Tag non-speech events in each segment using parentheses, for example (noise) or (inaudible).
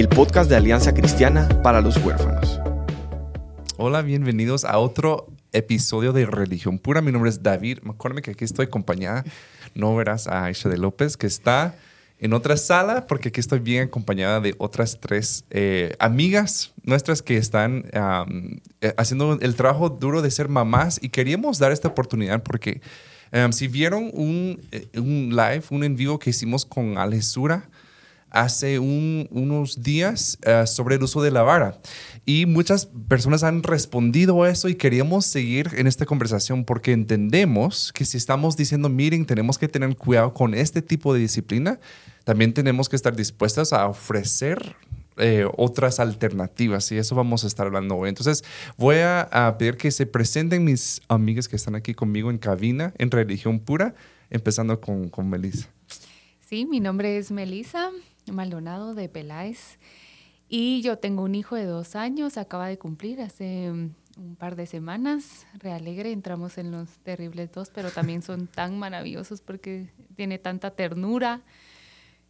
el podcast de Alianza Cristiana para los Huérfanos. Hola, bienvenidos a otro episodio de Religión Pura. Mi nombre es David. Acuérdame que aquí estoy acompañada, no verás a Aisha de López, que está en otra sala, porque aquí estoy bien acompañada de otras tres eh, amigas nuestras que están eh, haciendo el trabajo duro de ser mamás y queríamos dar esta oportunidad porque si vieron un, eh, un, live, un en vivo que hicimos con Alesura, hace unos días sobre el uso de la vara. Y muchas personas han respondido a eso y queríamos seguir en esta conversación porque entendemos que si estamos diciendo, miren, tenemos que tener cuidado con este tipo de disciplina, también tenemos que estar dispuestas a ofrecer eh, otras alternativas y eso vamos a estar hablando hoy. Entonces voy a, pedir que se presenten mis amigas que están aquí conmigo en cabina en religión pura, empezando con, con Melissa. Sí, mi nombre es Melissa Maldonado de Peláez y yo tengo un hijo de dos años, acaba de cumplir hace un par de semanas. Realegre, entramos en los terribles dos, pero también son (laughs) tan maravillosos porque tiene tanta ternura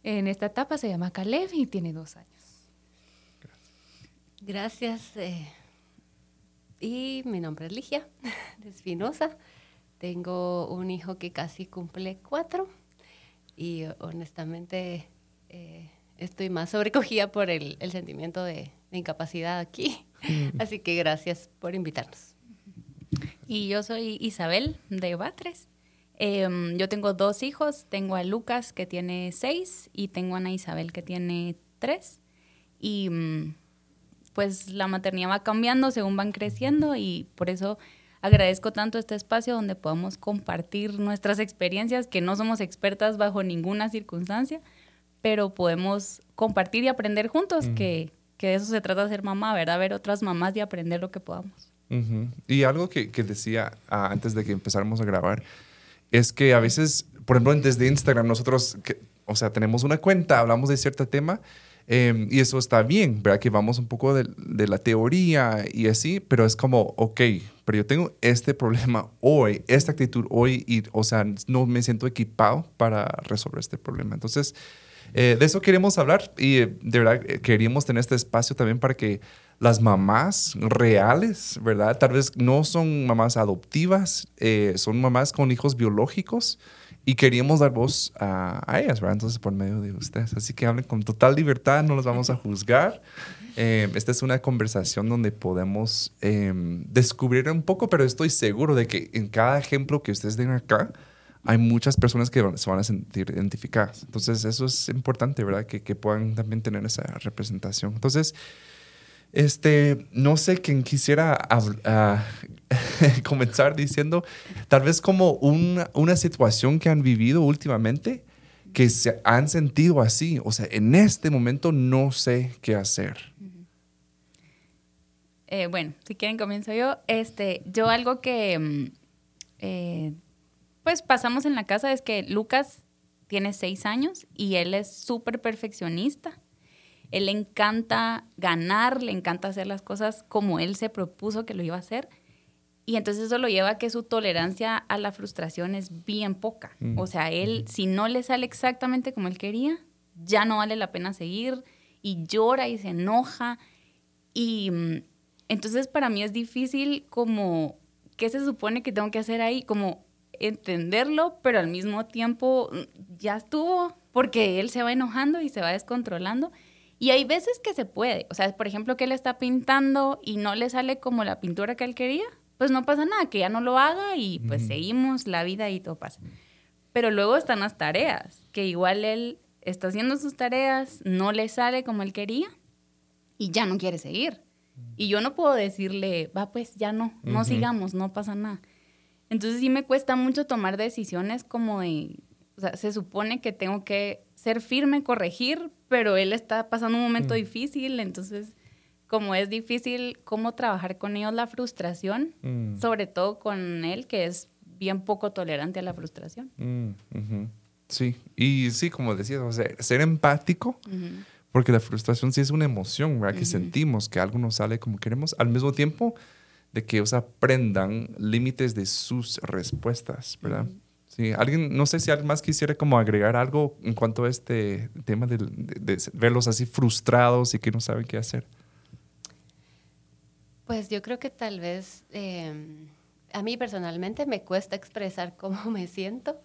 en esta etapa se llama Caleb y tiene dos años. Gracias. Eh, y mi nombre es Ligia (laughs) de Espinosa. Tengo un hijo que casi cumple cuatro y honestamente eh, estoy más sobrecogida por el, sentimiento de, incapacidad aquí. Mm. Así que gracias por invitarnos. Y yo soy Isabel de Batres. Em, yo tengo dos hijos, tengo a Lucas que tiene seis y tengo a Ana Isabel que tiene tres. Y mm, pues la maternidad va cambiando según van creciendo y por eso agradezco tanto este espacio donde podamos compartir nuestras experiencias, que no somos expertas bajo ninguna circunstancia, pero podemos compartir y aprender juntos, que, que, de eso se trata de ser mamá, ¿verdad? Ver otras mamás y aprender lo que podamos. Y algo que, que decía ah, antes de que empezáramos a grabar, es que a veces, por ejemplo, desde Instagram nosotros, o sea, tenemos una cuenta, hablamos de cierto tema em, y eso está bien, ¿verdad? Que vamos un poco de, de, la teoría y así, pero es como, ok, pero yo tengo este problema hoy, esta actitud hoy y, o sea, no me siento equipado para resolver este problema. Entonces, eh, de eso queremos hablar y eh, de verdad eh, queríamos tener este espacio también para que las mamás reales, ¿verdad? Tal vez no son mamás adoptivas, son mamás con hijos biológicos y queríamos dar voz a, ellas, ¿verdad? Entonces, por medio de ustedes. Así que hablen con total libertad, no los vamos a juzgar. esta es una conversación donde podemos em, descubrir un poco, pero estoy seguro de que en cada ejemplo que ustedes den acá, hay muchas personas que se van a sentir identificadas. Entonces, eso es importante, ¿verdad? Que, que puedan también tener esa representación. Entonces, este, no sé quién quisiera (laughs) comenzar diciendo, tal vez como una, una situación que han vivido últimamente, que se han sentido así. O sea, en este momento no sé qué hacer. Eh, bueno, si quieren comienzo yo. Este, yo algo que mm, eh, pues pasamos en la casa es que Lucas tiene seis años y él es súper perfeccionista. Él le encanta ganar, le encanta hacer las cosas como él se propuso que lo iba a hacer. Y entonces eso lo lleva a que su tolerancia a la frustración es bien poca. Mm. O sea, él, si no le sale exactamente como él quería, ya no vale la pena seguir y llora y se enoja. Y mm, entonces para mí es difícil como, ¿qué se supone que tengo que hacer ahí? Como entenderlo, pero al mismo tiempo mm, ya estuvo, porque él se va enojando y se va descontrolando. Y hay veces que se puede, o sea, por ejemplo, que él está pintando y no le sale como la pintura que él quería, pues no pasa nada, que ya no lo haga y pues seguimos la vida y todo pasa. Pero luego están las tareas, que igual él está haciendo sus tareas, no le sale como él quería y ya no quiere seguir. Y yo no puedo decirle, va, pues ya no, no sigamos, no pasa nada. Entonces sí me cuesta mucho tomar decisiones como de, o sea, se supone que tengo que ser firme, corregir, pero él está pasando un momento difícil, entonces como es difícil cómo trabajar con ellos la frustración, Mm. sobre todo con él, que es bien poco tolerante a la frustración. Mm. Sí, y sí, como decías, o sea, ser empático, porque la frustración sí es una emoción, ¿verdad? Que sentimos que algo no sale como queremos, al mismo tiempo de que ellos aprendan límites de sus respuestas, ¿verdad? Sí, alguien, no sé si alguien más quisiera como agregar algo en cuanto a este tema de, de verlos así frustrados y que no saben qué hacer. Pues yo creo que tal vez eh, a mí personalmente me cuesta expresar (laughs) cómo me siento,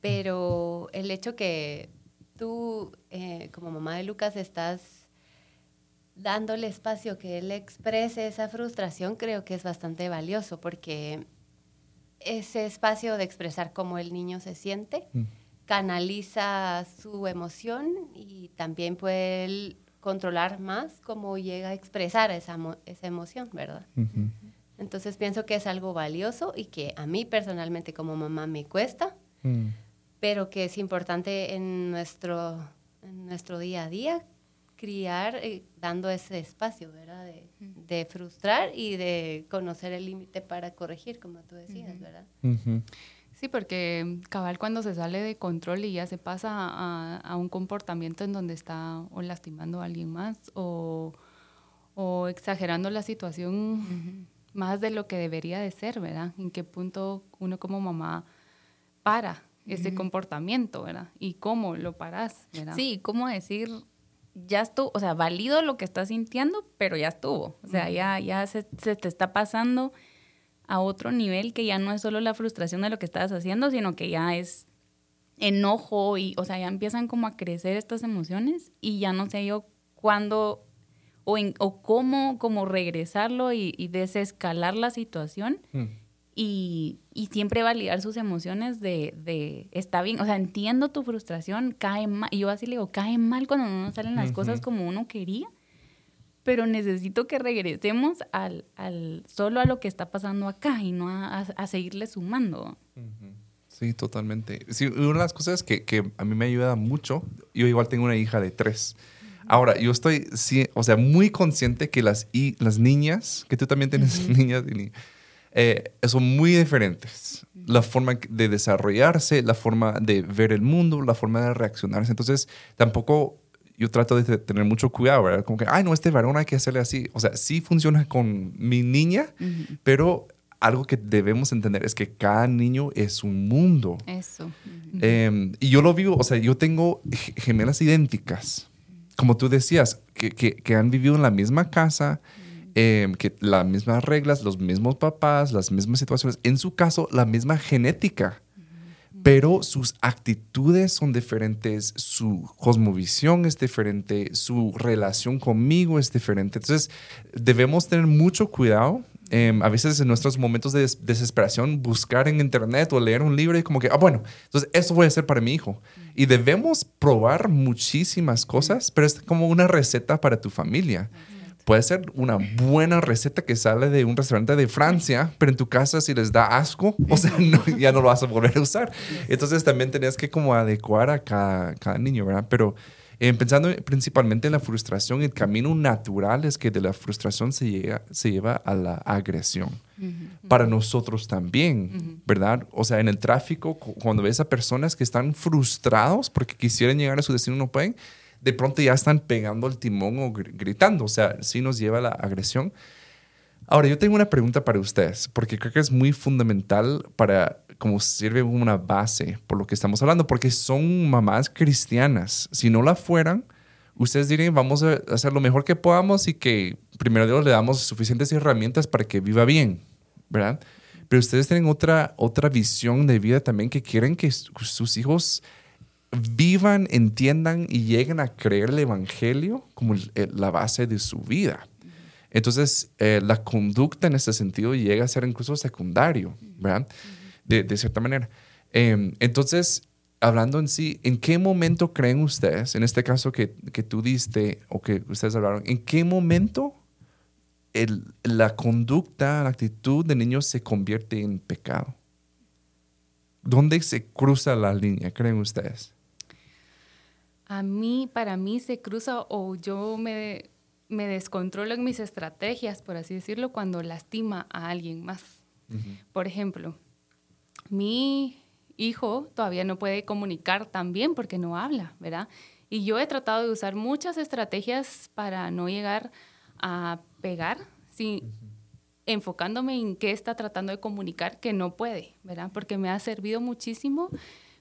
pero el hecho que tú, eh, como mamá de Lucas, estás dándole espacio que él exprese esa frustración, creo que es bastante valioso porque ese espacio de expresar cómo el niño se siente Mm. canaliza su emoción y también puede él controlar más cómo llega a expresar esa, esa emoción, ¿verdad? Entonces pienso que es algo valioso y que a mí personalmente como mamá me cuesta, Mm. pero que es importante en nuestro, en nuestro día a día criar eh, dando ese espacio, ¿verdad? De, de frustrar y de conocer el límite para corregir, como tú decías, ¿verdad? Ujú. Sí, porque cabal cuando se sale de control y ya se pasa a, a un comportamiento en donde está o lastimando a alguien más o, o exagerando la situación más de lo que debería de ser, ¿verdad? En qué punto uno como mamá para ese comportamiento, ¿verdad? Y cómo lo paras, ¿verdad? Sí, ¿cómo decir? Ya estuvo, o sea, valido lo que estás sintiendo, pero ya estuvo. O sea, ya, ya se, se te está pasando a otro nivel que ya no es solo la frustración de lo que estabas haciendo, sino que ya es enojo y, o sea, ya empiezan como a crecer estas emociones y ya no sé yo cuándo o, en- o cómo, cómo regresarlo y, y desescalar la situación Mm. Y, y siempre validar sus emociones de, de, está bien, o sea, entiendo tu frustración, cae mal, y yo así le digo, cae mal cuando no nos salen las cosas como uno quería, pero necesito que regresemos al, al, solo a lo que está pasando acá y no a, a- a seguirle sumando. Sí, totalmente. Sí, una de las cosas que, que a mí me ayuda mucho, yo igual tengo una hija de tres. Ahora, yo estoy, sí, o sea, muy consciente que las, y, las niñas, que tú también tienes (laughs) niñas, Dini, eh, son muy diferentes. La forma de desarrollarse, la forma de ver el mundo, la forma de reaccionarse. Entonces, tampoco yo trato de tener mucho cuidado, ¿verdad? Como que, ay, no, este varón hay que hacerle así. O sea, sí funciona con mi niña, pero algo que debemos entender es que cada niño es un mundo. Eso. Eh, y yo lo vivo, o sea, yo tengo ge- gemelas idénticas, como tú decías, que, que- que han vivido en la misma casa, eh, que las mismas reglas, los mismos papás, las mismas situaciones, en su caso, la misma genética. Pero sus actitudes son diferentes, su cosmovisión es diferente, su relación conmigo es diferente. Entonces, debemos tener mucho cuidado eh, a veces en nuestros momentos de des- desesperación buscar en internet o leer un libro y como que, ah, bueno, entonces eso voy a hacer para mi hijo. Y debemos probar muchísimas cosas, pero es como una receta para tu familia. Puede ser una buena receta que sale de un restaurante de Francia, pero en tu casa si les da asco, o sea, no- (laughs) ya no lo vas a volver a usar. Entonces también tenías que como adecuar a cada, cada niño, ¿verdad? Pero eh, pensando principalmente en la frustración, el camino natural es que de la frustración se, llega, se lleva a la agresión. Para nosotros también, ¿verdad? O sea, en el tráfico, cu- cuando ves a personas que están frustrados porque quisieran llegar a su destino no pueden, de pronto ya están pegando el timón o gr- gritando. O sea, sí nos lleva a la agresión. Ahora, yo tengo una pregunta para ustedes, porque creo que es muy fundamental para como sirve una base por lo que estamos hablando, porque son mamás cristianas. Si no la fueran, ustedes dirían, vamos a hacer lo mejor que podamos y que primero Dios le damos suficientes herramientas para que viva bien, ¿verdad? Pero ustedes tienen otra, otra visión de vida también que quieren que su- sus hijos vivan, entiendan y lleguen a creer el Evangelio como el- la base de su vida. Entonces, eh, la conducta en ese sentido llega a ser incluso secundario, ¿verdad? De, cierta manera. Eh, entonces, hablando en sí, ¿en qué momento creen ustedes, en este caso que, que tú diste o que ustedes hablaron, ¿en qué momento la conducta, la actitud de niños se convierte en pecado? ¿Dónde se cruza la línea, creen ustedes? A mí, para mí se cruza o yo me me descontrolo en mis estrategias, por así decirlo, cuando lastima a alguien más. Por ejemplo, mi hijo todavía no puede comunicar tan bien porque no habla, ¿verdad? Y yo he tratado de usar muchas estrategias para no llegar a pegar, sí, enfocándome en qué está tratando de comunicar que no puede, ¿verdad? Porque me ha servido muchísimo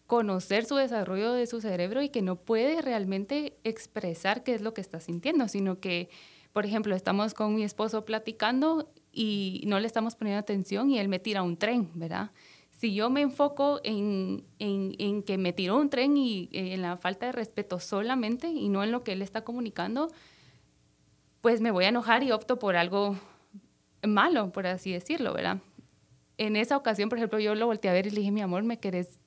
conocer su desarrollo de su cerebro y que no puede realmente expresar qué es lo que está sintiendo, sino que, por ejemplo, estamos con mi esposo platicando y no le estamos poniendo atención y él me tira un tren, ¿verdad? Si yo me enfoco en, en, que me tiró un tren y en la falta de respeto solamente y no en lo que él está comunicando, pues me voy a enojar y opto por algo malo, por así decirlo, ¿verdad? En esa ocasión, por ejemplo, yo lo volteé a ver y le dije, mi amor, ¿me querés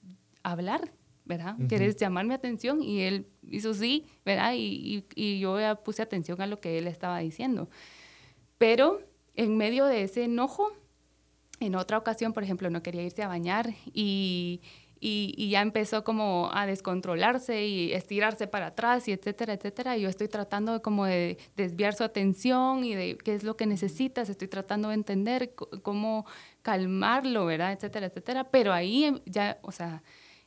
hablar? ¿verdad? ¿Quieres llamar mi atención? Y él hizo sí, ¿verdad? Y, y, yo puse atención a lo que él estaba diciendo. Pero en medio de ese enojo, en otra ocasión, por ejemplo, no quería irse a bañar y, y, ya empezó como a descontrolarse y estirarse para atrás y etcétera, etcétera. Y yo estoy tratando de como de desviar su atención y de qué es lo que necesitas, estoy tratando de entender cómo calmarlo, ¿verdad? Etcétera, etcétera. Pero ahí em, ya, o sea,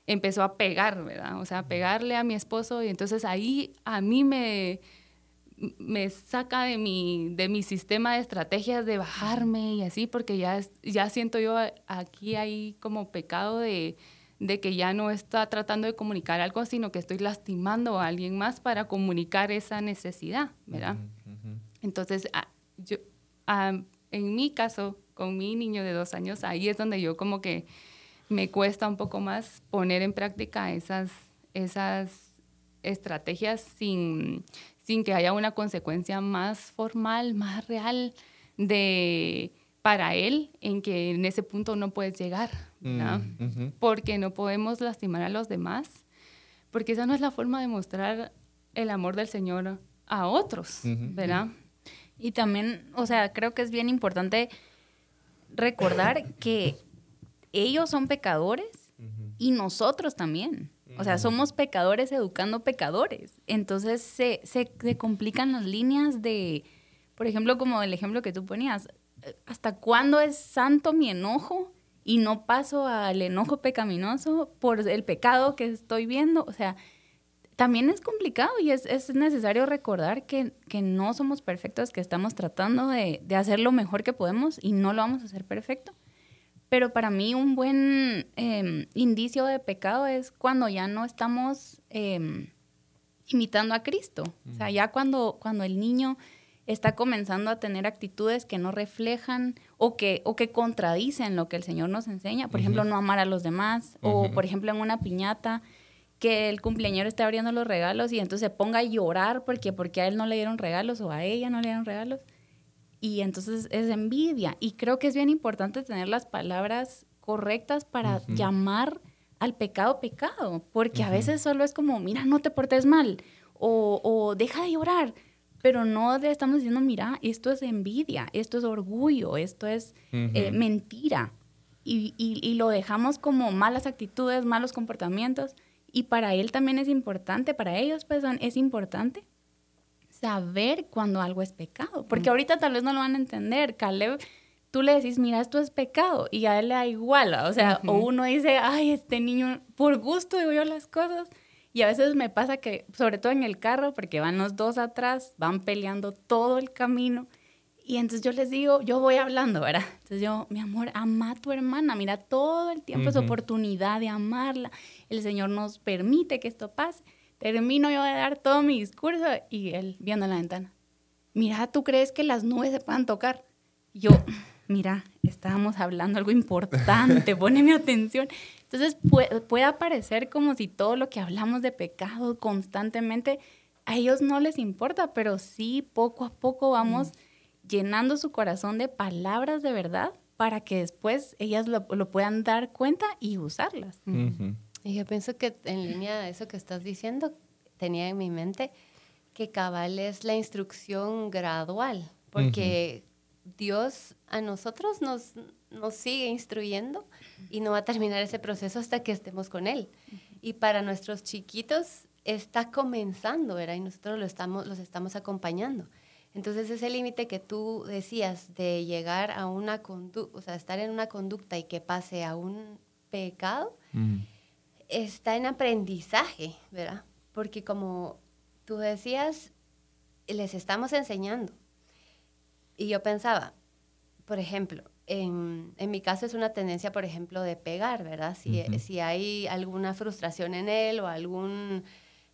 empezó a pegar, ¿verdad? O sea, a pegarle a mi esposo y entonces ahí a mí me, me saca de mi, de mi sistema de estrategias de bajarme y así, porque ya, ya siento yo aquí hay como pecado de, de que ya no está tratando de comunicar algo, sino que estoy lastimando a alguien más para comunicar esa necesidad, ¿verdad? Entonces, ah, yo, ah, en mi caso, con mi niño de dos años, ahí es donde yo como que me cuesta un poco más poner en práctica esas, esas estrategias sin, sin que haya una consecuencia más formal, más real de para él en que en ese punto no puedes llegar, mm, porque no podemos lastimar a los demás, porque esa no es la forma de mostrar el amor del Señor a otros, ¿verdad? Y también, o sea, creo que es bien importante recordar que ellos son pecadores y nosotros también. O sea, somos pecadores educando pecadores. Entonces se, se, complican las líneas de, por ejemplo, como el ejemplo que tú ponías, ¿hasta cuándo es santo mi enojo y no paso al enojo pecaminoso por el pecado que estoy viendo? O sea, también es complicado y es, es necesario recordar que, que, no somos perfectos, que estamos tratando de, de hacer lo mejor que podemos y no lo vamos a hacer perfecto. Pero para mí un buen em, indicio de pecado es cuando ya no estamos em, imitando a Cristo. O sea, ya cuando, cuando el niño está comenzando a tener actitudes que no reflejan o que, o que contradicen lo que el Señor nos enseña. Por ejemplo, no amar a los demás. O, por ejemplo, en una piñata, que el cumpleañero esté abriendo los regalos y entonces se ponga a llorar porque, porque a él no le dieron regalos o a ella no le dieron regalos y entonces es envidia. Y creo que es bien importante tener las palabras correctas para llamar al pecado pecado, porque a veces solo es como, mira, no te portes mal o, deja de llorar, pero no le estamos diciendo, mira, esto es envidia, esto es orgullo, esto es eh, mentira. Y, y, lo dejamos como malas actitudes, malos comportamientos. Y para él también es importante, para ellos pues es importante saber cuando algo es pecado, porque ahorita tal vez no lo van a entender. Caleb, tú le decís, mira, esto es pecado, y a él le da igual, o sea, o uno dice, ay, este niño, por gusto digo yo las cosas, y a veces me pasa que, sobre todo en el carro, porque van los dos atrás, van peleando todo el camino, y entonces yo les digo, yo voy hablando, ¿verdad? Entonces yo, mi amor, ama a tu hermana, mira, todo el tiempo es oportunidad de amarla, el Señor nos permite que esto pase. Termino yo de dar todo mi discurso y él viendo la ventana. Mira, ¿tú crees que las nubes se puedan tocar? Yo, mira, estábamos hablando algo importante, (laughs) mi atención. Entonces puede, puede parecer como si todo lo que hablamos de pecado constantemente a ellos no les importa, pero sí poco a poco vamos mm. llenando su corazón de palabras de verdad para que después ellas lo, puedan dar cuenta y usarlas. Y yo pienso que en línea de eso que estás diciendo, tenía en mi mente que cabal es la instrucción gradual, porque Dios a nosotros nos, nos sigue instruyendo y no va a terminar ese proceso hasta que estemos con Él. Y para nuestros chiquitos está comenzando, ¿verdad? Y nosotros lo estamos, los estamos acompañando. Entonces ese límite que tú decías de llegar a una conducta, o sea, estar en una conducta y que pase a un pecado, está en aprendizaje, ¿verdad? Porque como tú decías, les estamos enseñando. Y yo pensaba, por ejemplo, en, en, mi caso es una tendencia, por ejemplo, de pegar, ¿verdad? Si, si hay alguna frustración en él o algún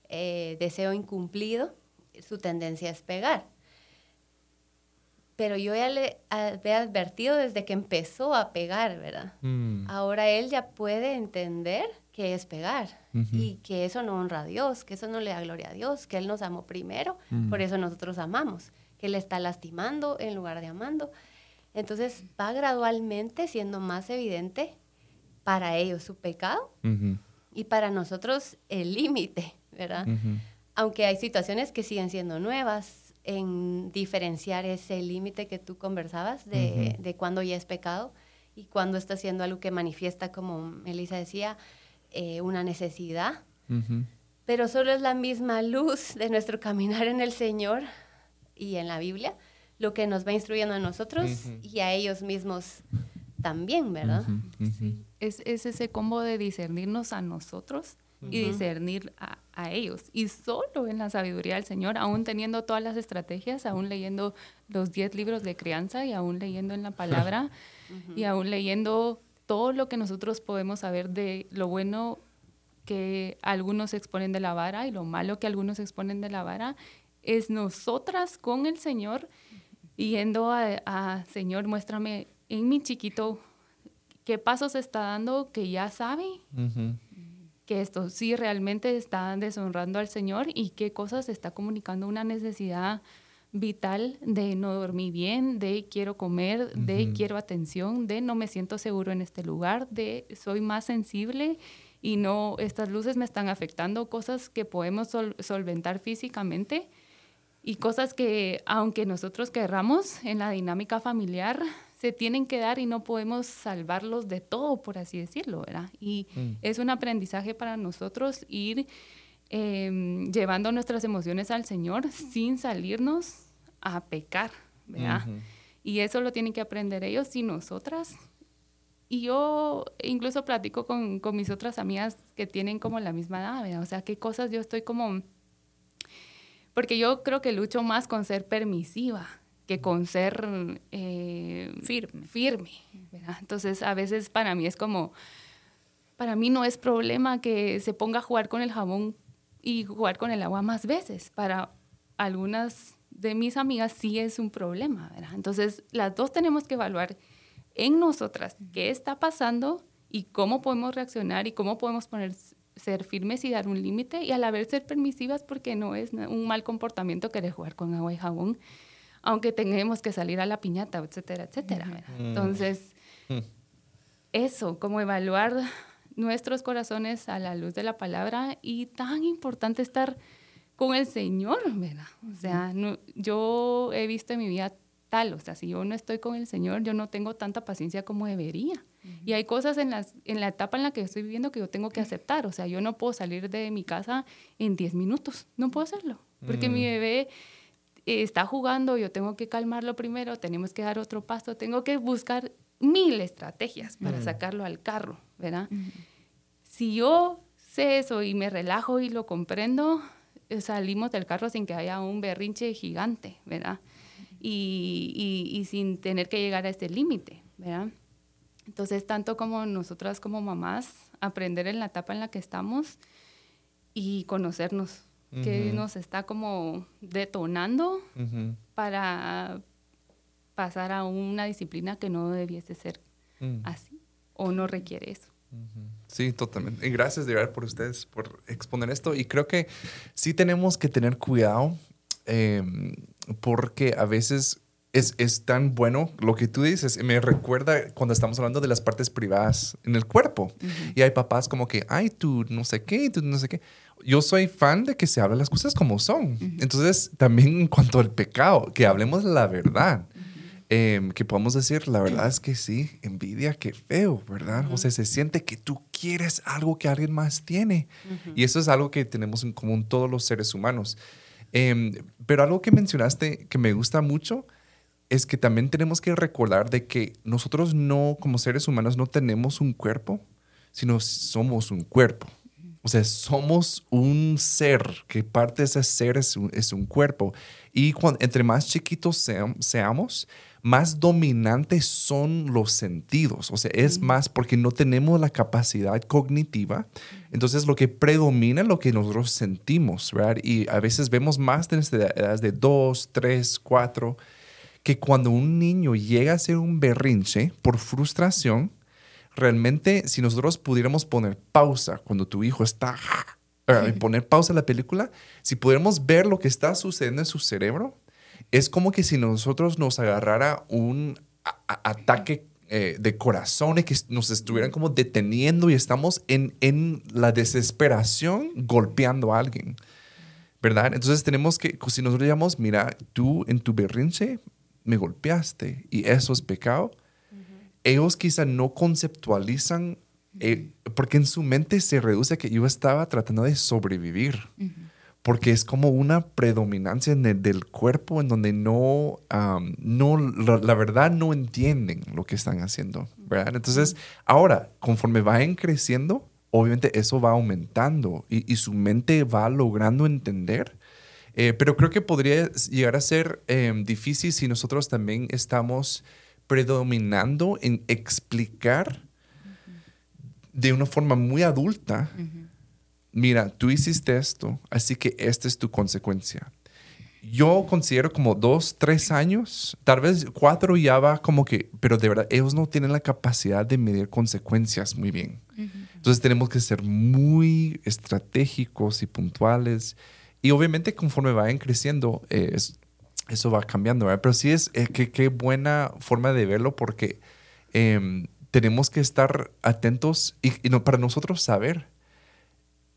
eh, deseo incumplido, su tendencia es pegar. Pero yo ya le había advertido desde que empezó a pegar, ¿verdad? Mm. Ahora él ya puede entender que es pegar y que eso no honra a Dios, que eso no le da gloria a Dios, que Él nos amó primero, por eso nosotros amamos, que Él está lastimando en lugar de amando. Entonces va gradualmente siendo más evidente para ellos su pecado y para nosotros el límite, ¿verdad? Aunque hay situaciones que siguen siendo nuevas en diferenciar ese límite que tú conversabas de, de cuando ya es pecado y cuando está haciendo algo que manifiesta, como Elisa decía, eh, una necesidad. Pero solo es la misma luz de nuestro caminar en el Señor y en la Biblia lo que nos va instruyendo a nosotros y a ellos mismos también, ¿verdad? Sí. Es, ese combo de discernirnos a nosotros y discernir a, ellos. Y solo en la sabiduría del Señor, aún teniendo todas las estrategias, aún leyendo los diez libros de crianza y aún leyendo en la palabra (laughs) y aún leyendo todo lo que nosotros podemos saber de lo bueno que algunos exponen de la vara y lo malo que algunos exponen de la vara, es nosotras con el Señor yendo a, Señor, muéstrame en mi chiquito qué pasos está dando que ya sabe que esto sí realmente está deshonrando al Señor y qué cosas está comunicando una necesidad vital de no dormir bien, de quiero comer, de quiero atención, de no me siento seguro en este lugar, de soy más sensible y no, estas luces me están afectando, cosas que podemos solventar físicamente y cosas que aunque nosotros querramos en la dinámica familiar, se tienen que dar y no podemos salvarlos de todo, por así decirlo, ¿verdad? Y mm. es un aprendizaje para nosotros ir em, llevando nuestras emociones al Señor sin salirnos a pecar, ¿verdad? Y eso lo tienen que aprender ellos y nosotras. Y yo incluso platico con, con, mis otras amigas que tienen como la misma edad, ¿verdad? O sea, qué cosas yo estoy como... Porque yo creo que lucho más con ser permisiva que con ser eh, firme. firme ¿verdad? Entonces, a veces para mí es como, para mí no es problema que se ponga a jugar con el jabón y jugar con el agua más veces. Para algunas de mis amigas sí es un problema, ¿verdad? Entonces, las dos tenemos que evaluar en nosotras qué está pasando y cómo podemos reaccionar y cómo podemos poner, ser firmes y dar un límite y a la vez ser permisivas porque no es un mal comportamiento querer jugar con agua y jabón, aunque tengamos que salir a la piñata, etcétera, etcétera. ¿verdad? Entonces, mm. eso, como evaluar nuestros corazones a la luz de la palabra y tan importante estar con el Señor, ¿verdad? O sea, yo he visto en mi vida tal, o sea, si yo no estoy con el Señor, yo no tengo tanta paciencia como debería. Y hay cosas en, las, en la etapa en la que estoy viviendo que yo tengo que aceptar, o sea, yo no puedo salir de mi casa en 10 minutos, no puedo hacerlo, porque mi bebé está jugando, yo tengo que calmarlo primero, tenemos que dar otro paso, tengo que buscar mil estrategias para sacarlo al carro, ¿verdad? Si yo sé eso y me relajo y lo comprendo, salimos del carro sin que haya un berrinche gigante, ¿verdad? Y, y, sin tener que llegar a este límite, ¿verdad? Entonces, tanto como nosotras como mamás, aprender en la etapa en la que estamos y conocernos, que nos está como detonando para pasar a una disciplina que no debiese ser mm. así o no requiere eso. Sí, totalmente. Y gracias de verdad por ustedes, por exponer esto. Y creo que sí tenemos que tener cuidado em, porque a veces es, es, tan bueno lo que tú dices. Me recuerda cuando estamos hablando de las partes privadas en el cuerpo. Y hay papás como que, ay, tú no sé qué, tú no sé qué. Yo soy fan de que se hablen las cosas como son. Entonces, también en cuanto al pecado, que hablemos la verdad. Em, que podamos decir, la verdad es que sí, envidia, qué feo, ¿verdad? O sea, se siente que tú quieres algo que alguien más tiene. Y eso es algo que tenemos en común todos los seres humanos. Em, pero algo que mencionaste que me gusta mucho es que también tenemos que recordar de que nosotros no, como seres humanos, no tenemos un cuerpo, sino somos un cuerpo. O sea, somos un ser, que parte de ese ser es un, es un cuerpo. Y cuando, entre más chiquitos seamos, más dominantes son los sentidos. O sea, es más porque no tenemos la capacidad cognitiva. Entonces, lo que predomina es lo que nosotros sentimos, ¿verdad? Y a veces vemos más desde edades de dos, tres, cuatro, que cuando un niño llega a ser un berrinche por frustración, realmente si nosotros pudiéramos poner pausa cuando tu hijo está y poner pausa a la película, si pudiéramos ver lo que está sucediendo en su cerebro, es como que si nosotros nos agarrara un ataque eh, de corazón y que nos estuvieran como deteniendo y estamos en, en la desesperación golpeando a alguien. ¿Verdad? Entonces tenemos que, si nosotros digamos, mira, tú en tu berrinche me golpeaste y eso es pecado, ellos quizá no conceptualizan, eh, porque en su mente se reduce a que yo estaba tratando de sobrevivir, porque es como una predominancia del cuerpo en donde no, no la, verdad no entienden lo que están haciendo, ¿verdad? Entonces, ahora, conforme vayan creciendo, obviamente eso va aumentando y, su mente va logrando entender. Eh, pero creo que podría llegar a ser em, difícil si nosotros también estamos predominando en explicar de una forma muy adulta, mira, tú hiciste esto, así que esta es tu consecuencia. Yo considero como dos, tres años, tal vez cuatro ya va como que, pero de verdad, ellos no tienen la capacidad de medir consecuencias muy bien. Entonces tenemos que ser muy estratégicos y puntuales. Y obviamente conforme vayan creciendo, eh, eso va cambiando, ¿verdad? Pero sí es, eh, qué buena forma de verlo porque em, tenemos que estar atentos y, no, para nosotros saber.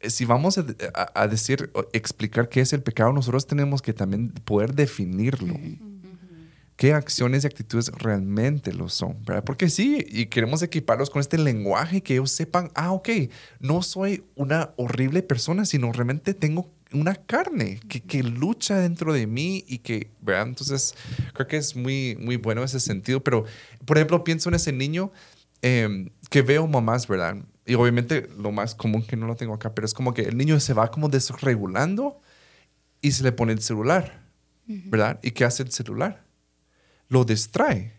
Eh, si vamos a, decir, explicar qué es el pecado, nosotros tenemos que también poder definirlo. ¿Qué acciones y actitudes realmente lo son? ¿verdad? Porque sí, y queremos equiparlos con este lenguaje que ellos sepan, ah, ok, no soy una horrible persona, sino realmente tengo una carne que, que, lucha dentro de mí y que, ¿verdad? Entonces, creo que es muy, muy bueno ese sentido. Pero, por ejemplo, pienso en ese niño em, que veo mamás, ¿verdad? Y obviamente lo más común que no lo tengo acá, pero es como que el niño se va como desregulando y se le pone el celular, ¿verdad? ¿Y qué hace el celular? Lo distrae.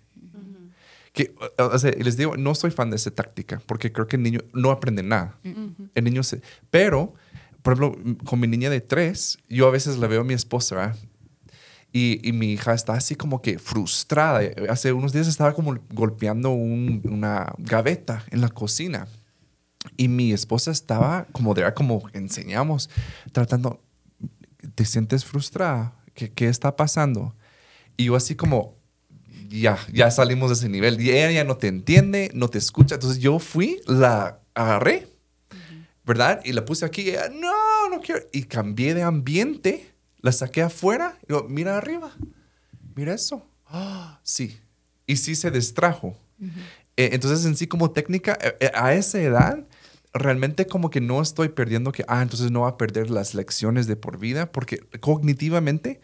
Que, o sea, les digo, no soy fan de esa táctica porque creo que el niño no aprende nada. El niño se... Pero por ejemplo, con mi niña de tres, yo a veces la veo a mi esposa, Y, y, mi hija está así como que frustrada. Hace unos días estaba como golpeando una gaveta en la cocina. Y mi esposa estaba como de como enseñamos, tratando, ¿te sientes frustrada? ¿Qué, ¿Qué, está pasando? Y yo así como, ya, ya salimos de ese nivel. Y ella ya no te entiende, no te escucha. Entonces yo fui, la agarré ¿verdad? Y la puse aquí, y ella, no, no quiero. Y cambié de ambiente, la saqué afuera, y digo, mira arriba, mira eso. Ah, sí. Y sí se distrajo. Eh, entonces, en sí, como técnica, eh, eh, a esa edad, realmente como que no estoy perdiendo que, ah, entonces no va a perder las lecciones de por vida, porque cognitivamente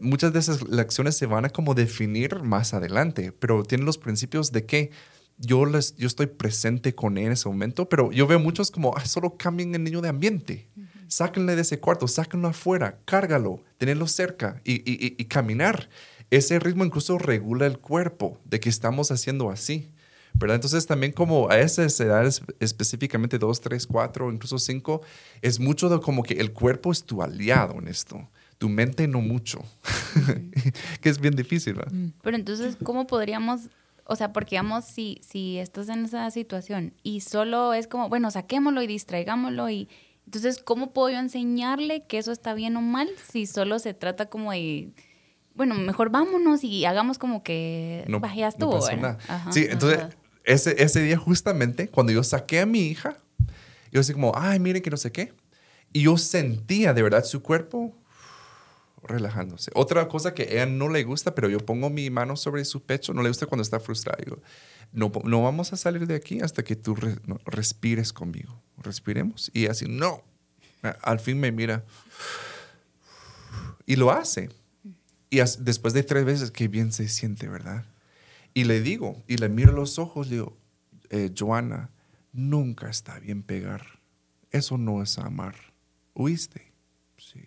muchas de esas lecciones se van a como definir más adelante, pero tienen los principios de que yo, les, yo estoy presente con él en ese momento, pero yo veo muchos como, ah, solo cambien el niño de ambiente. Sáquenle de ese cuarto, sáquenlo afuera, cárgalo, tenerlo cerca y, y, y, caminar. Ese ritmo incluso regula el cuerpo de que estamos haciendo así. ¿Verdad? Entonces también como a esas edades específicamente 2, 3, 4, incluso 5, es mucho de como que el cuerpo es tu aliado en esto, tu mente no mucho, (laughs) que es bien difícil. ¿verdad? Pero entonces, ¿cómo podríamos o sea, porque digamos, si, si estás en esa situación y solo es como, bueno, saquémoslo y distraigámoslo y entonces, ¿cómo puedo yo enseñarle que eso está bien o mal si solo se trata como de, bueno, mejor vámonos y hagamos como que, no, ya estuvo, sí, entonces, ese, ese día justamente, cuando yo saqué a mi hija, yo así como, ay, miren que no sé qué, y yo sentía de verdad su cuerpo relajándose. Otra cosa que a ella no le gusta, pero yo pongo mi mano sobre su pecho, no le gusta cuando está frustrada. Digo, no, no vamos a salir de aquí hasta que tú respires conmigo. Respiremos. Y así, no. Al fin me mira. Y lo hace. Y después de tres veces, qué bien se siente, ¿verdad? Y le digo, y le miro los ojos, le digo, eh, Joana, nunca está bien pegar. Eso no es amar. ¿Oíste? Sí.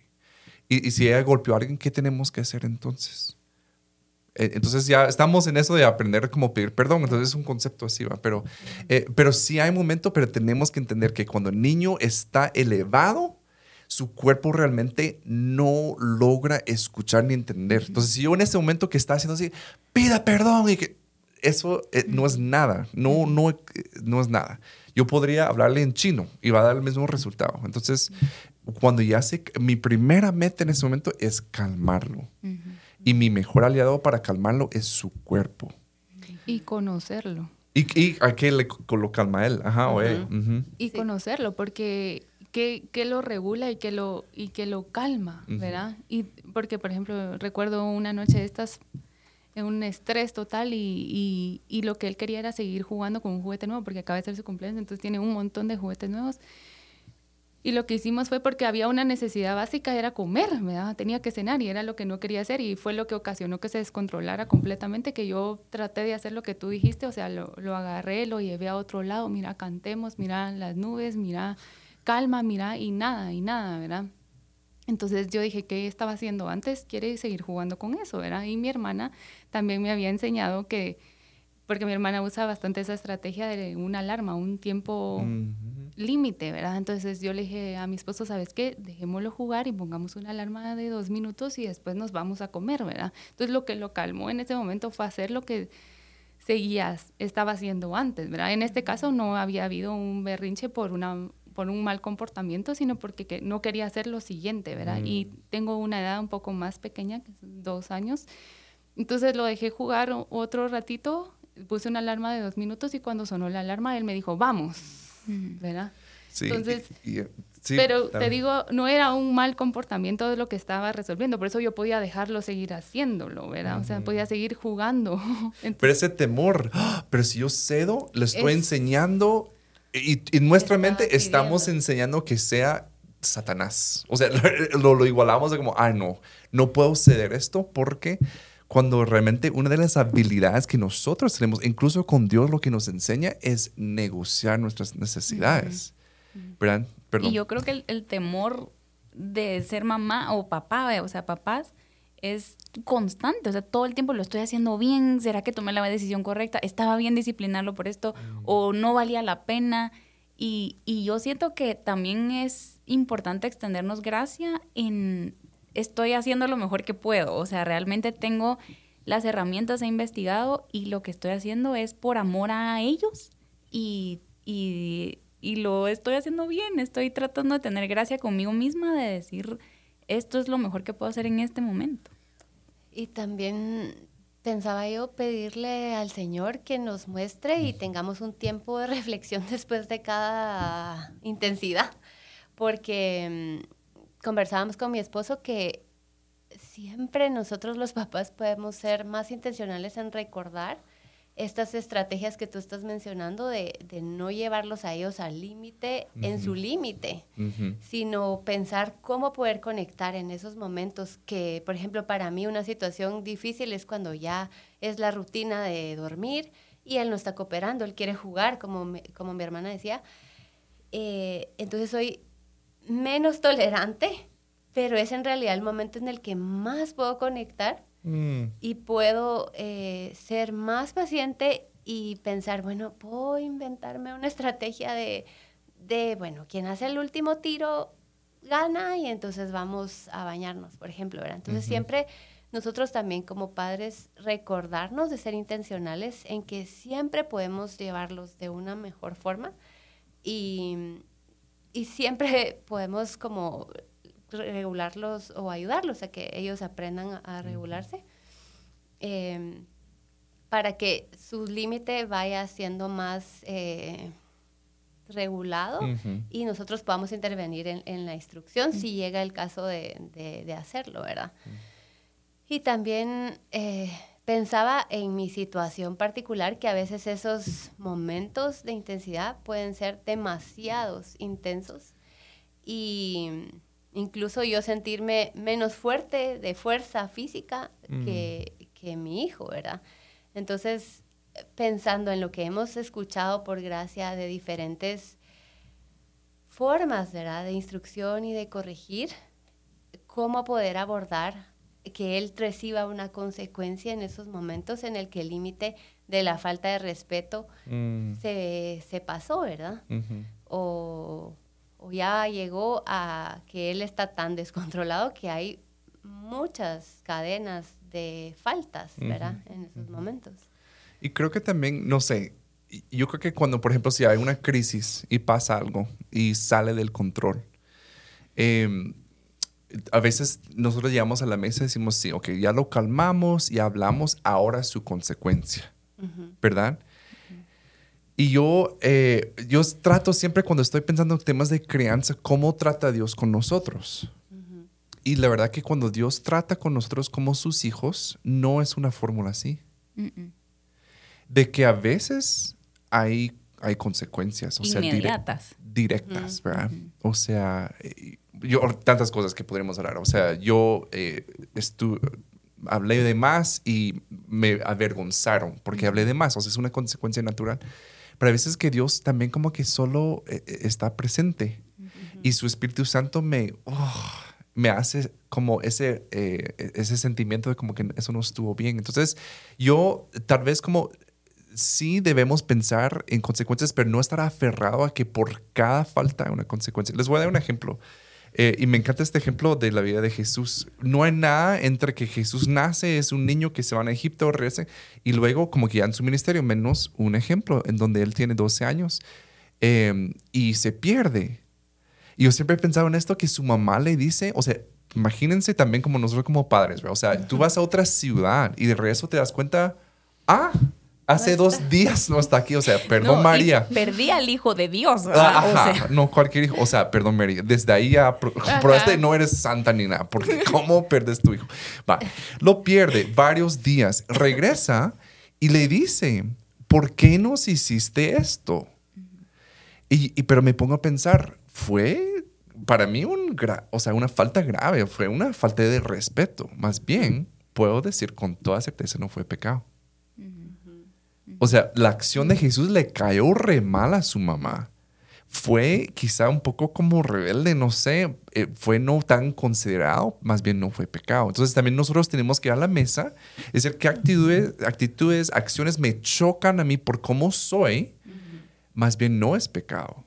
Y, si ella golpeó a alguien, ¿qué tenemos que hacer entonces? Eh, Entonces ya estamos en eso de aprender cómo pedir perdón. Entonces es un concepto así, ¿va? Pero, eh, pero sí hay momento, pero tenemos que entender que cuando el niño está elevado, su cuerpo realmente no logra escuchar ni entender. Entonces, si yo en ese momento que está haciendo así, pida perdón y que eso eh, no es nada, no, no, eh, no es nada. Yo podría hablarle en chino y va a dar el mismo resultado. Entonces, cuando ya sé, mi primera meta en ese momento es calmarlo. Y mi mejor aliado para calmarlo es su cuerpo. Y conocerlo. ¿Y, y a qué le, lo calma él? Ajá, o ella. Ujú. Y Sí. conocerlo, porque que, que lo regula y que lo, y que lo calma, Ujú. ¿verdad? Y porque, por ejemplo, recuerdo una noche de estas, en un estrés total y, y, y lo que él quería era seguir jugando con un juguete nuevo, porque acaba de ser su cumpleaños, entonces tiene un montón de juguetes nuevos. Y lo que hicimos fue porque había una necesidad básica, era comer, ¿verdad? Tenía que cenar y era lo que no quería hacer y fue lo que ocasionó que se descontrolara completamente, que yo traté de hacer lo que tú dijiste, o sea, lo, lo agarré, lo llevé a otro lado, mira, cantemos, mira las nubes, mira, calma, mira, y nada, y nada, ¿verdad? Entonces yo dije, ¿qué estaba haciendo antes? Quiere seguir jugando con eso, ¿verdad? Y mi hermana también me había enseñado que, porque mi hermana usa bastante esa estrategia de una alarma, un tiempo límite, ¿verdad? Entonces yo le dije a mi esposo, ¿sabes qué? Dejémoslo jugar y pongamos una alarma de dos minutos y después nos vamos a comer, ¿verdad? Entonces lo que lo calmó en ese momento fue hacer lo que seguías, estaba haciendo antes, ¿verdad? En este caso no había habido un berrinche por una por un mal comportamiento, sino porque que no quería hacer lo siguiente, ¿verdad? Y tengo una edad un poco más pequeña, dos años. Entonces lo dejé jugar otro ratito, puse una alarma de dos minutos y cuando sonó la alarma él me dijo, vamos, ¿verdad? Sí, Entonces, y- y- sí, Pero te digo, no era un mal comportamiento de lo que estaba resolviendo, por eso yo podía dejarlo seguir haciéndolo, ¿verdad? O sea, podía seguir jugando. Entonces, (laughs) Pero ese temor, ¡ah! pero si yo cedo, le estoy Es- enseñando y, y nuestra mente estamos pidiendo. enseñando que sea Satanás. O sea, (laughs) lo, lo igualamos de como, ah, no, no puedo ceder esto porque cuando realmente una de las habilidades que nosotros tenemos, incluso con Dios, lo que nos enseña es negociar nuestras necesidades. ¿Verdad? Perdón. Y yo creo que el, el temor de ser mamá o papá, o sea, papás, es constante. O sea, todo el tiempo lo estoy haciendo bien. ¿Será que tomé la decisión correcta? ¿Estaba bien disciplinarlo por esto? ¿O no valía la pena? Y, y yo siento que también es importante extendernos gracia en estoy haciendo lo mejor que puedo. O sea, realmente tengo las herramientas, he investigado y lo que estoy haciendo es por amor a ellos y, y, y lo estoy haciendo bien. Estoy tratando de tener gracia conmigo misma de decir, esto es lo mejor que puedo hacer en este momento. Y también pensaba yo pedirle al Señor que nos muestre y tengamos un tiempo de reflexión (laughs) después de cada intensidad, porque mm, conversábamos con mi esposo que siempre nosotros los papás podemos ser más intencionales en recordar estas estrategias que tú estás mencionando de, de no llevarlos a ellos al límite, en su límite sino pensar cómo poder conectar en esos momentos que, por ejemplo, para mí una situación difícil es cuando ya es la rutina de dormir y él no está cooperando, él quiere jugar, como, me- como mi hermana decía. Eh, entonces soy menos tolerante, pero es en realidad el momento en el que más puedo conectar Mm. y puedo eh, ser más paciente y pensar, bueno, puedo inventarme una estrategia de, de, bueno, quien hace el último tiro gana y entonces vamos a bañarnos, por ejemplo, ¿verdad? Entonces siempre nosotros también como padres recordarnos de ser intencionales en que siempre podemos llevarlos de una mejor forma y, y siempre podemos como regularlos o ayudarlos a que ellos aprendan a, regularse eh, para que su límite vaya siendo más eh, regulado y nosotros podamos intervenir en, en la instrucción si llega el caso de, de- de hacerlo, ¿verdad? Y también eh, pensaba en mi situación particular que a veces esos momentos de intensidad pueden ser demasiados intensos y, incluso yo sentirme menos fuerte de fuerza física que, que mi hijo, ¿verdad? Entonces, pensando en lo que hemos escuchado por gracia de diferentes formas, ¿verdad? De instrucción y de corregir, cómo poder abordar que él reciba una consecuencia en esos momentos en el que el límite de la falta de respeto Mm. se, se pasó, ¿verdad? O, o ya llegó a que él está tan (laughs) descontrolado que hay muchas cadenas de faltas, ¿verdad? En esos momentos. Y creo que también, no sé, yo creo que cuando, por ejemplo, si hay una crisis y pasa algo y sale del control, em, a veces nosotros llegamos a la mesa y decimos, sí, ok, ya lo calmamos y hablamos, ahora su consecuencia, ¿verdad? Y yo, eh, yo trato siempre cuando estoy pensando en temas de crianza, cómo trata Dios con nosotros. Y la verdad que cuando Dios trata con nosotros como sus hijos, no es una fórmula así de que a veces hay, hay consecuencias, o sea, dire- Inmediatas. directas, ¿verdad? O sea, eh, yo, tantas cosas que podríamos hablar. O sea, yo eh, estu- hablé de más y me avergonzaron porque hablé de más, o sea, es una consecuencia natural. Pero a veces que Dios también como que solo eh, eh, está presente y su Espíritu Santo me, oh, me hace como ese, eh, ese sentimiento de como que eso no estuvo bien. Entonces, yo tal vez como sí debemos pensar en consecuencias, pero no estar aferrado a que por cada falta hay una consecuencia. Les voy a dar un ejemplo. Eh, y me encanta este ejemplo de la vida de Jesús. No hay nada entre que Jesús nace, es un niño que se va a Egipto, regresa, y luego como que ya en su ministerio, menos un ejemplo en donde él tiene 12 años eh, y se pierde. Y yo siempre he pensado en esto, que su mamá le dice, o sea, imagínense también como nosotros como padres, ¿verdad? o sea, tú vas a otra ciudad y de regreso te das cuenta, ah, hace dos días no está aquí, o sea, (laughs) perdón No, María. Perdí al hijo de Dios. Ah, O ajá, sea, no cualquier hijo, o sea, perdón María, desde ahí ya pro- probaste no eres santa ni nada, porque (laughs) ¿cómo perdes tu hijo? Va, lo pierde varios días, regresa y le dice, ¿por qué nos hiciste esto? Y, y- pero me pongo a pensar, fue para mí un o sea, una falta grave, fue una falta de respeto. Más bien, puedo decir con toda certeza, no fue pecado. O sea, la acción de Jesús le cayó re mal a su mamá. Fue quizá un poco como rebelde, no sé, eh, fue no tan considerado, más bien no fue pecado. Entonces también nosotros tenemos que ir a la mesa, es decir, qué actitudes, actitudes, acciones me chocan a mí por cómo soy, más bien no es pecado.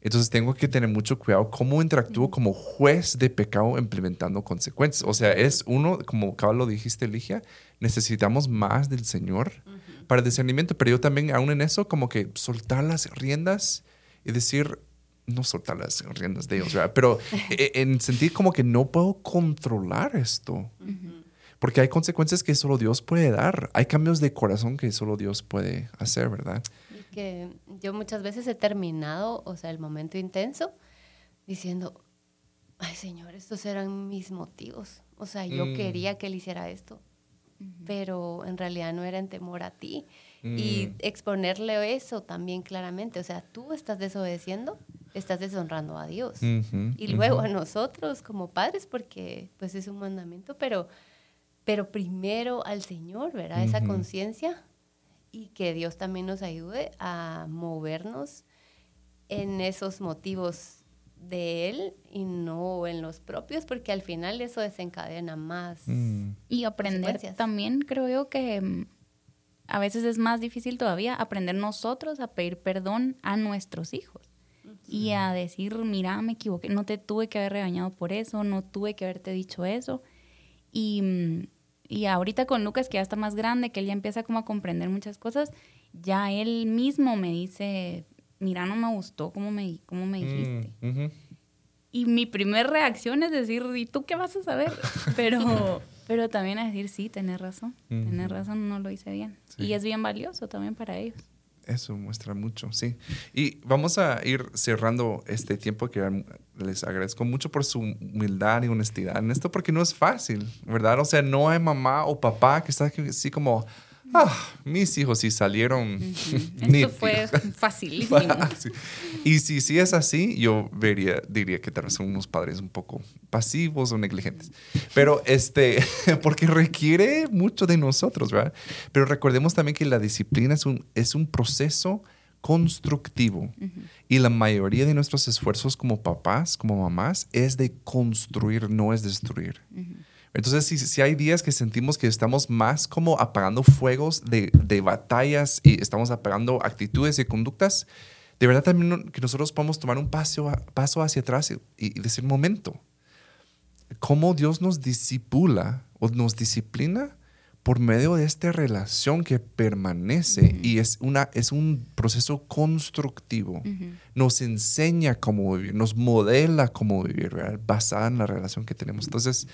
Entonces tengo que tener mucho cuidado cómo interactúo como juez de pecado implementando consecuencias. O sea, es uno, como lo dijiste, Ligia, necesitamos más del Señor para discernimiento, pero yo también aún en eso como que soltar las riendas y decir, no soltar las riendas de Dios, ¿verdad? pero (laughs) e- en sentir como que no puedo controlar esto. Porque hay consecuencias que solo Dios puede dar. Hay cambios de corazón que solo Dios puede hacer, ¿verdad? Y que yo muchas veces he terminado, o sea, el momento intenso, diciendo, ay Señor, estos eran mis motivos. O sea, yo Mm. quería que él hiciera esto, pero en realidad no era en temor a ti. Y Mm. exponerle eso también claramente. O sea, tú estás desobedeciendo, estás deshonrando a Dios. Y luego a nosotros como padres, porque pues es un mandamiento, pero, pero primero al Señor, ¿verdad? Esa conciencia y que Dios también nos ayude a movernos en esos motivos de Él y no en los propios, porque al final eso desencadena más. Mm. Y aprender también, creo yo que mm, a veces es más difícil todavía aprender nosotros a pedir perdón a nuestros hijos. Y a decir, mira, me equivoqué, no te tuve que haber regañado por eso, no tuve que haberte dicho eso. Y, mm, y ahorita con Lucas, que ya está más grande, que él ya empieza como a comprender muchas cosas, ya él mismo me dice, mira, no me gustó cómo me, cómo me dijiste. Mm, ujú. Y mi primera reacción es decir, ¿y tú qué vas a saber? (laughs) Pero, pero también a decir, sí, tenés razón, tenés Ujú. razón, no lo hice bien. Sí. Y es bien valioso también para ellos. Eso muestra mucho, sí. Y vamos a ir cerrando este tiempo que les agradezco mucho por su humildad y honestidad en esto, porque no es fácil, ¿verdad? O sea, no hay mamá o papá que está así como, Ah, mis hijos sí salieron. (laughs) Esto fue facilísimo. Sí. Y si sí es así, yo vería, diría que tal vez son unos padres un poco pasivos o negligentes. Pero este, (laughs) porque requiere mucho de nosotros, ¿verdad? Pero recordemos también que la disciplina es un, es un proceso constructivo. Y la mayoría de nuestros esfuerzos como papás, como mamás, es de construir, no es destruir. Entonces, si, hay días que sentimos que estamos más como apagando fuegos de, batallas y estamos apagando actitudes y conductas, de verdad también que nosotros podemos tomar un paso, paso hacia atrás y, y decir, momento, ¿cómo Dios nos disipula o nos disciplina? por medio de esta relación que permanece y es, una, es un proceso constructivo. Nos enseña cómo vivir, nos modela cómo vivir, basada en la relación que tenemos. Entonces,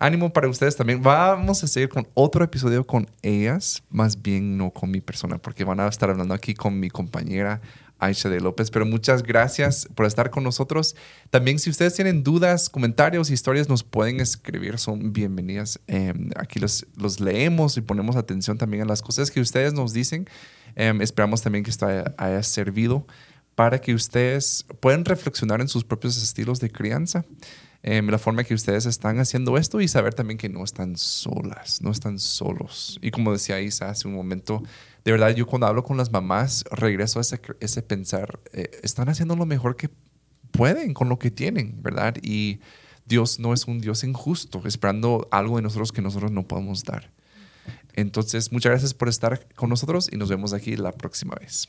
ánimo para ustedes también. Vamos a seguir con otro episodio con ellas, más bien no con mi persona, porque van a estar hablando aquí con mi compañera Aisha de López. Pero muchas gracias por estar con nosotros. También si ustedes tienen dudas, comentarios, historias, nos pueden escribir, son bienvenidas. Em, aquí los, los, leemos y ponemos atención también a las cosas que ustedes nos dicen. Em, esperamos también que esto haya servido para que ustedes puedan reflexionar en sus propios estilos de crianza. Em, la forma que ustedes están haciendo esto y saber también que no están solas, no están solos. Y como decía Isa hace un momento, de verdad yo cuando hablo con las mamás regreso a ese, pensar, eh, están haciendo lo mejor que pueden con lo que tienen, ¿verdad? Y Dios no es un Dios injusto, esperando algo de nosotros que nosotros no podemos dar. Entonces, muchas gracias por estar con nosotros y nos vemos aquí la próxima vez.